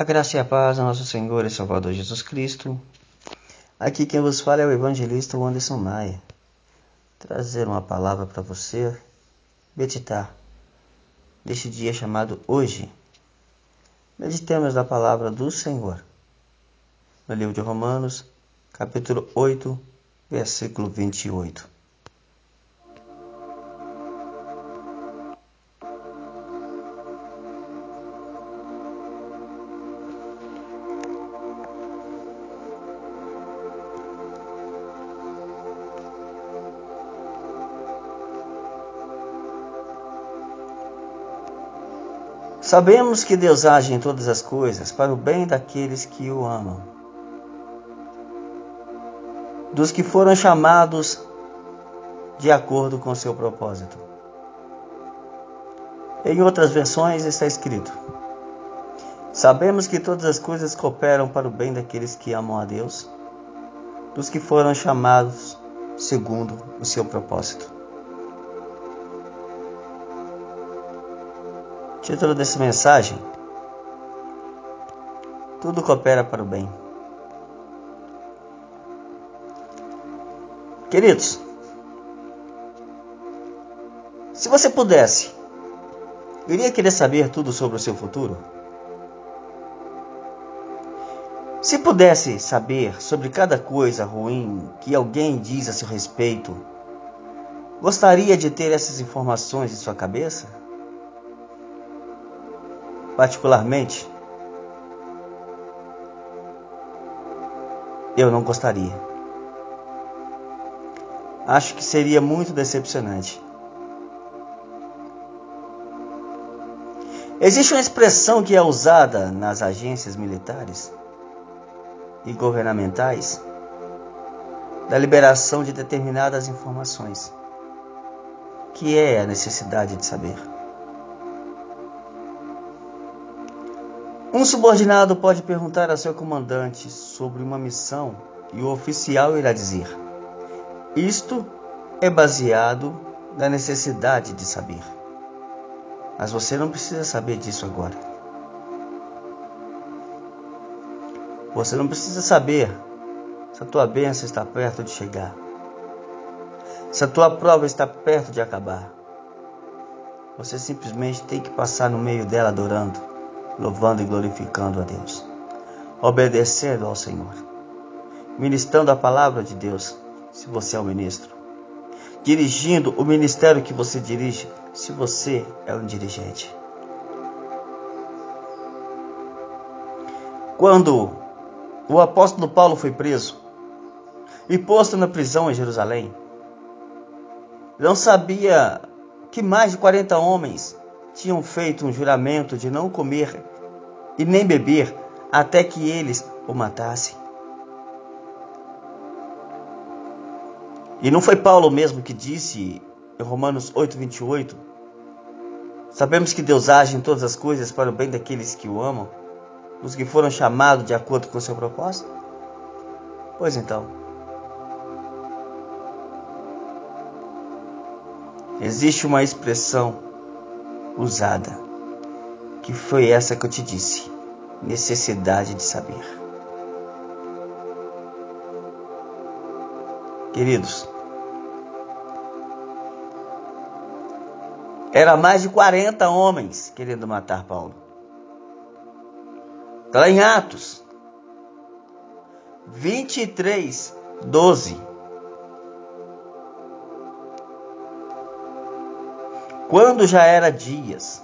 A graça e a paz do nosso Senhor e Salvador Jesus Cristo. Aqui quem vos fala é o evangelista Anderson Maia. Trazer uma palavra para você meditar neste dia chamado hoje. Meditemos da palavra do Senhor. No livro de Romanos, capítulo 8, versículo 28. Sabemos que Deus age em todas as coisas para o bem daqueles que o amam, dos que foram chamados de acordo com seu propósito. Em outras versões está escrito: Sabemos que todas as coisas cooperam para o bem daqueles que amam a Deus, dos que foram chamados segundo o seu propósito. Título dessa mensagem: Tudo coopera para o bem. Queridos, se você pudesse, iria querer saber tudo sobre o seu futuro? Se pudesse saber sobre cada coisa ruim que alguém diz a seu respeito, gostaria de ter essas informações em sua cabeça? Particularmente, eu não gostaria. Acho que seria muito decepcionante. Existe uma expressão que é usada nas agências militares e governamentais da liberação de determinadas informações, que é a necessidade de saber. Um subordinado pode perguntar a seu comandante sobre uma missão e o oficial irá dizer: Isto é baseado na necessidade de saber. Mas você não precisa saber disso agora. Você não precisa saber se a tua bênção está perto de chegar. Se a tua prova está perto de acabar. Você simplesmente tem que passar no meio dela adorando louvando e glorificando a Deus, obedecendo ao Senhor, ministrando a palavra de Deus, se você é o ministro, dirigindo o ministério que você dirige, se você é um dirigente. Quando o apóstolo Paulo foi preso e posto na prisão em Jerusalém, não sabia que mais de 40 homens tinham feito um juramento de não comer e nem beber até que eles o matassem. E não foi Paulo mesmo que disse em Romanos 8:28, sabemos que Deus age em todas as coisas para o bem daqueles que o amam, dos que foram chamados de acordo com o seu propósito? Pois então, existe uma expressão usada, que foi essa que eu te disse: necessidade de saber. Queridos, era mais de 40 homens querendo matar Paulo. Está lá em Atos 23, 12. Quando já era dias,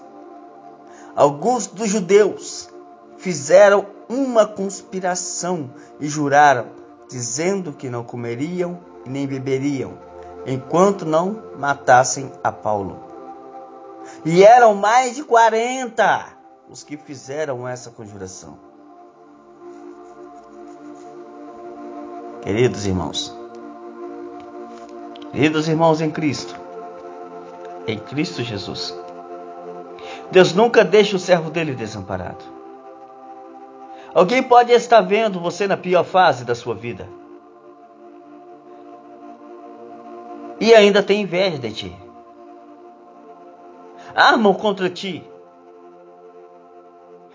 alguns dos judeus fizeram uma conspiração e juraram, dizendo que não comeriam e nem beberiam, enquanto não matassem a Paulo. E eram mais de 40 os que fizeram essa conjuração. Queridos irmãos, queridos irmãos em Cristo, em Cristo Jesus. Deus nunca deixa o servo dele desamparado. Alguém pode estar vendo você na pior fase da sua vida e ainda tem inveja de ti. Armam contra ti.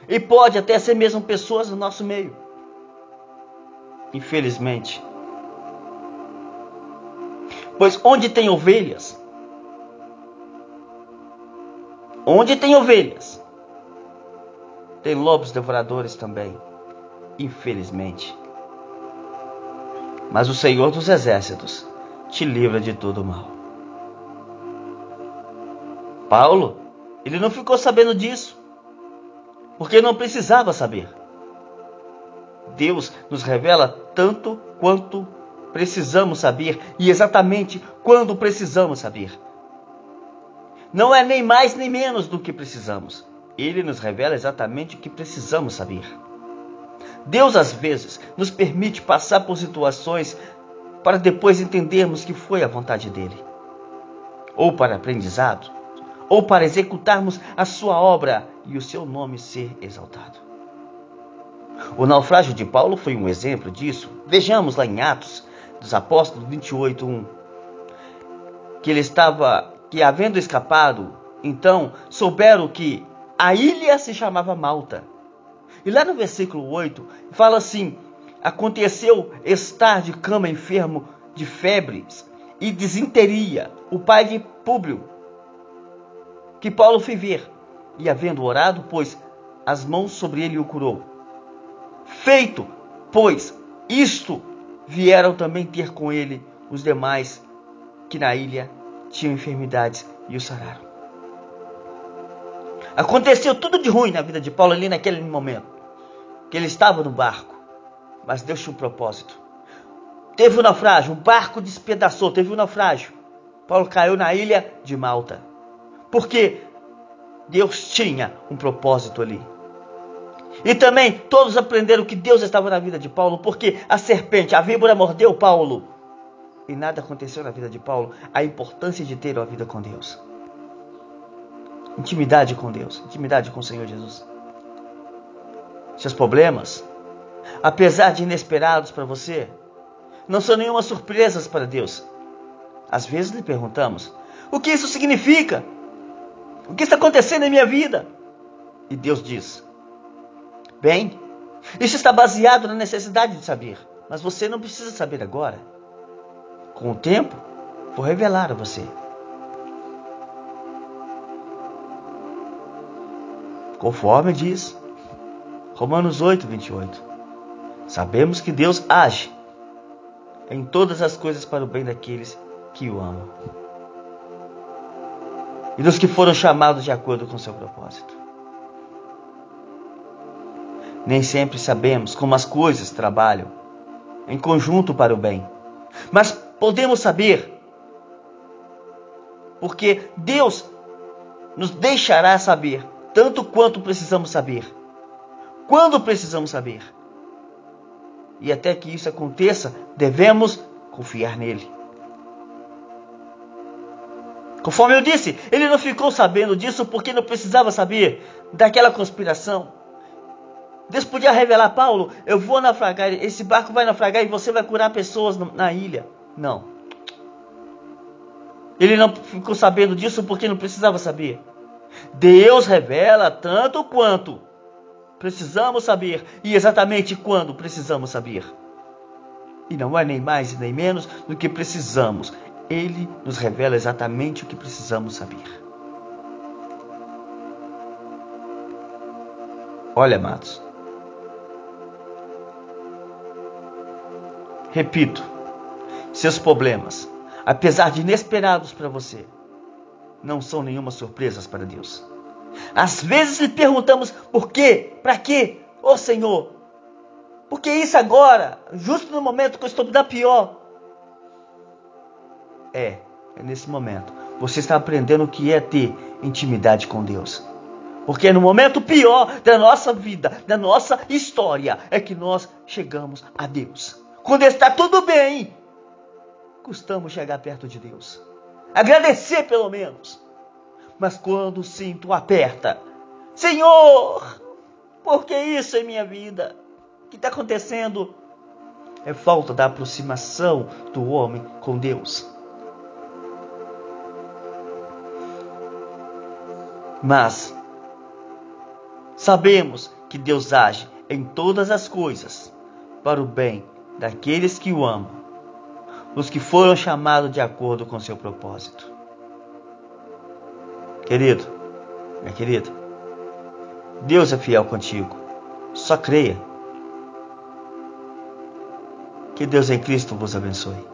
E pode até ser mesmo pessoas no nosso meio. Infelizmente. Pois onde tem ovelhas, onde tem ovelhas, tem lobos devoradores também. Infelizmente. Mas o Senhor dos Exércitos te livra de todo mal. Paulo, ele não ficou sabendo disso, porque não precisava saber. Deus nos revela tanto quanto precisamos saber e exatamente quando precisamos saber. Não é nem mais nem menos do que precisamos. Ele nos revela exatamente o que precisamos saber. Deus, às vezes, nos permite passar por situações para depois entendermos que foi a vontade dele, ou para aprendizado, ou para executarmos a sua obra e o seu nome ser exaltado. O naufrágio de Paulo foi um exemplo disso. Vejamos lá em Atos dos Apóstolos 28, 1, que ele estava, que havendo escapado, então souberam que a ilha se chamava Malta. E lá no versículo 8, fala assim: Aconteceu estar de cama enfermo de febres e desinteria o pai de Públio, que Paulo foi ver, e havendo orado, pôs as mãos sobre ele e o curou. Feito, pois, isto, vieram também ter com ele os demais que na ilha tinham enfermidades e o sararam. Aconteceu tudo de ruim na vida de Paulo ali naquele momento. Que ele estava no barco, mas Deus tinha um propósito. Teve um naufrágio, o barco despedaçou, teve um naufrágio. Paulo caiu na ilha de Malta. Porque Deus tinha um propósito ali. E também todos aprenderam que Deus estava na vida de Paulo, porque a serpente, a víbora mordeu Paulo. E nada aconteceu na vida de Paulo. A importância de ter uma vida com Deus. Intimidade com Deus, intimidade com o Senhor Jesus. Seus problemas, apesar de inesperados para você, não são nenhuma surpresas para Deus. Às vezes lhe perguntamos: o que isso significa? O que está acontecendo em minha vida? E Deus diz: Bem, isso está baseado na necessidade de saber, mas você não precisa saber agora. Com o tempo, vou revelar a você. Conforme diz Romanos 8, 28. Sabemos que Deus age em todas as coisas para o bem daqueles que o amam e dos que foram chamados de acordo com seu propósito. Nem sempre sabemos como as coisas trabalham em conjunto para o bem, mas podemos saber, porque Deus nos deixará saber tanto quanto precisamos saber, quando precisamos saber. E até que isso aconteça, devemos confiar nele. Conforme eu disse, ele não ficou sabendo disso porque não precisava saber daquela conspiração. Deus podia revelar, Paulo, eu vou naufragar, esse barco vai naufragar e você vai curar pessoas na ilha. Não. Ele não ficou sabendo disso porque não precisava saber. Deus revela tanto quanto precisamos saber e exatamente quando precisamos saber. E não é nem mais e nem menos do que precisamos. Ele nos revela exatamente o que precisamos saber. Olha, amados. Repito, seus problemas, apesar de inesperados para você, não são nenhuma surpresas para Deus. Às vezes lhe perguntamos por quê, para quê, ô oh, Senhor, por que isso agora, justo no momento que eu estou da pior? É, é nesse momento. Você está aprendendo o que é ter intimidade com Deus. Porque no momento pior da nossa vida, da nossa história, é que nós chegamos a Deus. Quando está tudo bem, custamos chegar perto de Deus. Agradecer pelo menos. Mas quando o cinto aperta, Senhor, por que isso em minha vida? O que está acontecendo? É falta da aproximação do homem com Deus. Mas, Sabemos que Deus age em todas as coisas para o bem daqueles que o amam, os que foram chamados de acordo com seu propósito. Querido, minha querida, Deus é fiel contigo. Só creia. Que Deus em Cristo vos abençoe.